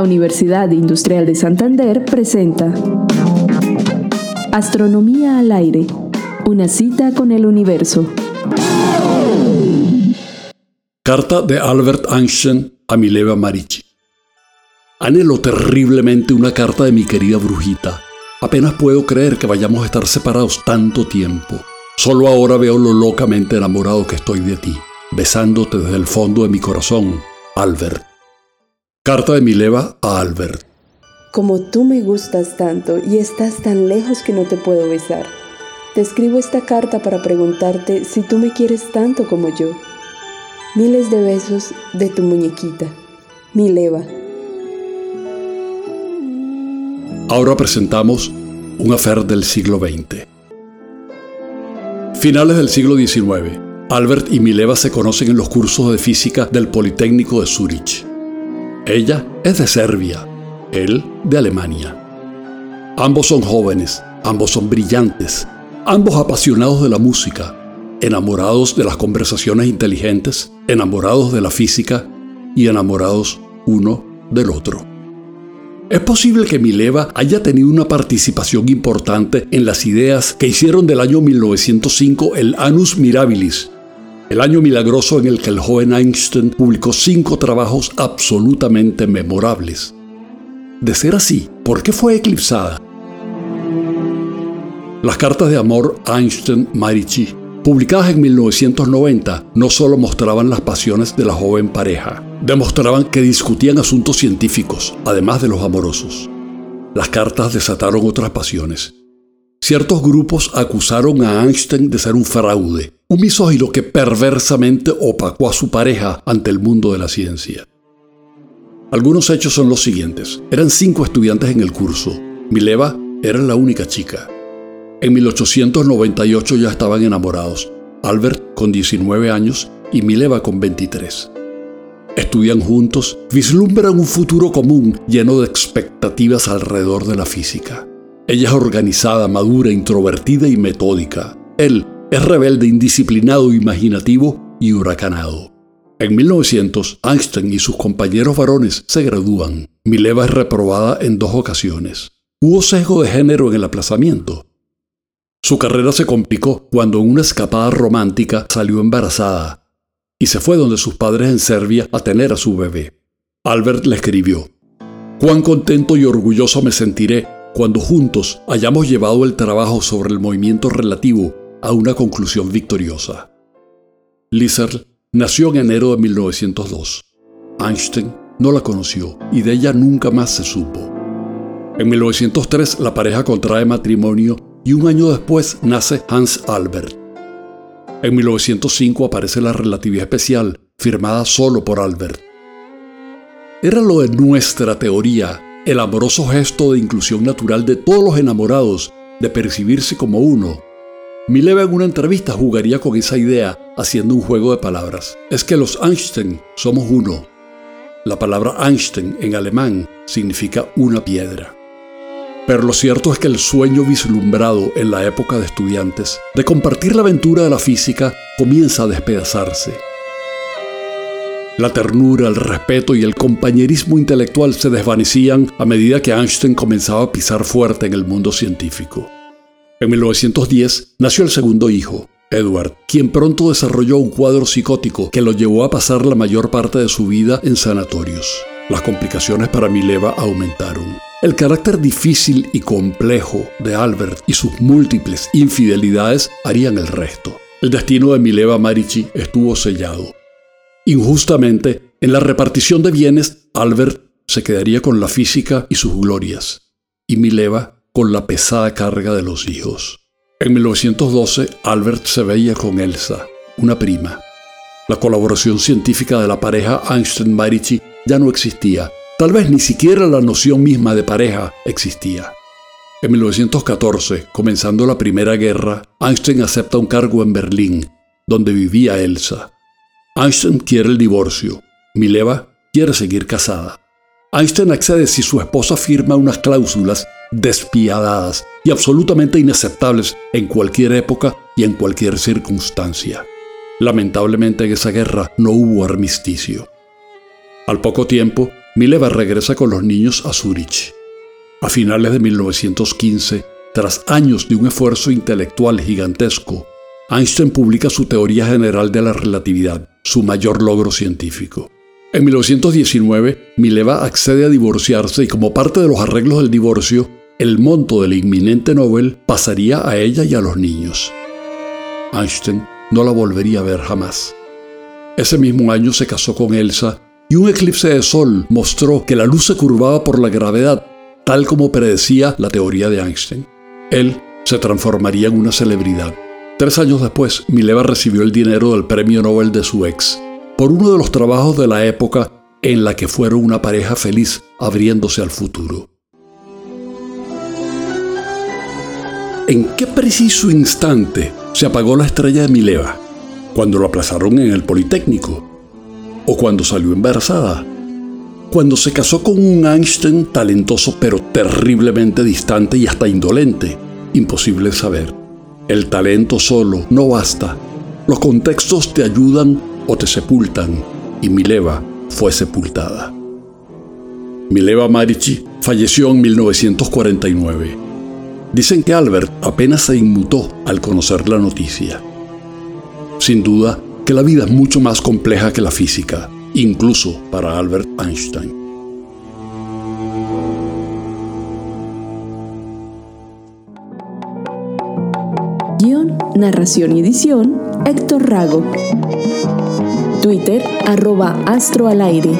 La Universidad Industrial de Santander presenta Astronomía al aire, una cita con el universo. Carta de Albert Einstein a Mileva Marici. Anhelo terriblemente una carta de mi querida brujita. Apenas puedo creer que vayamos a estar separados tanto tiempo. Solo ahora veo lo locamente enamorado que estoy de ti, besándote desde el fondo de mi corazón, Albert. Carta de Mileva a Albert. Como tú me gustas tanto y estás tan lejos que no te puedo besar, te escribo esta carta para preguntarte si tú me quieres tanto como yo. Miles de besos de tu muñequita, Mileva. Ahora presentamos un afer del siglo XX. Finales del siglo XIX. Albert y Mileva se conocen en los cursos de física del Politécnico de Zurich. Ella es de Serbia, él de Alemania. Ambos son jóvenes, ambos son brillantes, ambos apasionados de la música, enamorados de las conversaciones inteligentes, enamorados de la física y enamorados uno del otro. Es posible que Mileva haya tenido una participación importante en las ideas que hicieron del año 1905 el Anus Mirabilis, el año milagroso en el que el joven Einstein publicó cinco trabajos absolutamente memorables. De ser así, ¿por qué fue eclipsada? Las cartas de amor Einstein-Marici, publicadas en 1990, no solo mostraban las pasiones de la joven pareja, demostraban que discutían asuntos científicos, además de los amorosos. Las cartas desataron otras pasiones. Ciertos grupos acusaron a Einstein de ser un fraude, un misógino que perversamente opacó a su pareja ante el mundo de la ciencia. Algunos hechos son los siguientes. Eran cinco estudiantes en el curso. Mileva era la única chica. En 1898 ya estaban enamorados. Albert con 19 años y Mileva con 23. Estudian juntos, vislumbran un futuro común lleno de expectativas alrededor de la física. Ella es organizada, madura, introvertida y metódica. Él es rebelde, indisciplinado, imaginativo y huracanado. En 1900, Einstein y sus compañeros varones se gradúan. Mileva es reprobada en dos ocasiones. Hubo sesgo de género en el aplazamiento. Su carrera se complicó cuando en una escapada romántica salió embarazada y se fue donde sus padres en Serbia a tener a su bebé. Albert le escribió, Cuán contento y orgulloso me sentiré cuando juntos hayamos llevado el trabajo sobre el movimiento relativo a una conclusión victoriosa. Lisser nació en enero de 1902. Einstein no la conoció y de ella nunca más se supo. En 1903 la pareja contrae matrimonio y un año después nace Hans Albert. En 1905 aparece la relatividad especial, firmada solo por Albert. Era lo de nuestra teoría, el amoroso gesto de inclusión natural de todos los enamorados, de percibirse como uno. Mileva en una entrevista jugaría con esa idea, haciendo un juego de palabras. Es que los Einstein somos uno. La palabra Einstein en alemán significa una piedra. Pero lo cierto es que el sueño vislumbrado en la época de estudiantes de compartir la aventura de la física comienza a despedazarse. La ternura, el respeto y el compañerismo intelectual se desvanecían a medida que Einstein comenzaba a pisar fuerte en el mundo científico. En 1910 nació el segundo hijo, Edward, quien pronto desarrolló un cuadro psicótico que lo llevó a pasar la mayor parte de su vida en sanatorios. Las complicaciones para Mileva aumentaron. El carácter difícil y complejo de Albert y sus múltiples infidelidades harían el resto. El destino de Mileva Marici estuvo sellado. Injustamente, en la repartición de bienes, Albert se quedaría con la física y sus glorias, y Mileva con la pesada carga de los hijos. En 1912, Albert se veía con Elsa, una prima. La colaboración científica de la pareja Einstein-Marici ya no existía Tal vez ni siquiera la noción misma de pareja existía. En 1914, comenzando la Primera Guerra, Einstein acepta un cargo en Berlín, donde vivía Elsa. Einstein quiere el divorcio. Mileva quiere seguir casada. Einstein accede si su esposa firma unas cláusulas despiadadas y absolutamente inaceptables en cualquier época y en cualquier circunstancia. Lamentablemente en esa guerra no hubo armisticio. Al poco tiempo, Mileva regresa con los niños a Zurich. A finales de 1915, tras años de un esfuerzo intelectual gigantesco, Einstein publica su teoría general de la relatividad, su mayor logro científico. En 1919, Mileva accede a divorciarse y como parte de los arreglos del divorcio, el monto del inminente Nobel pasaría a ella y a los niños. Einstein no la volvería a ver jamás. Ese mismo año se casó con Elsa y un eclipse de sol mostró que la luz se curvaba por la gravedad, tal como predecía la teoría de Einstein. Él se transformaría en una celebridad. Tres años después, Mileva recibió el dinero del premio Nobel de su ex por uno de los trabajos de la época en la que fueron una pareja feliz abriéndose al futuro. ¿En qué preciso instante se apagó la estrella de Mileva? ¿Cuando lo aplazaron en el Politécnico? ¿O cuando salió embarazada? ¿Cuando se casó con un Einstein talentoso pero terriblemente distante y hasta indolente? Imposible saber. El talento solo no basta. Los contextos te ayudan o te sepultan, y Mileva fue sepultada. Mileva Marici falleció en 1949. Dicen que Albert apenas se inmutó al conocer la noticia. Sin duda que la vida es mucho más compleja que la física, incluso para Albert Einstein. Narración y edición, Héctor Rago. Twitter, arroba astro al aire.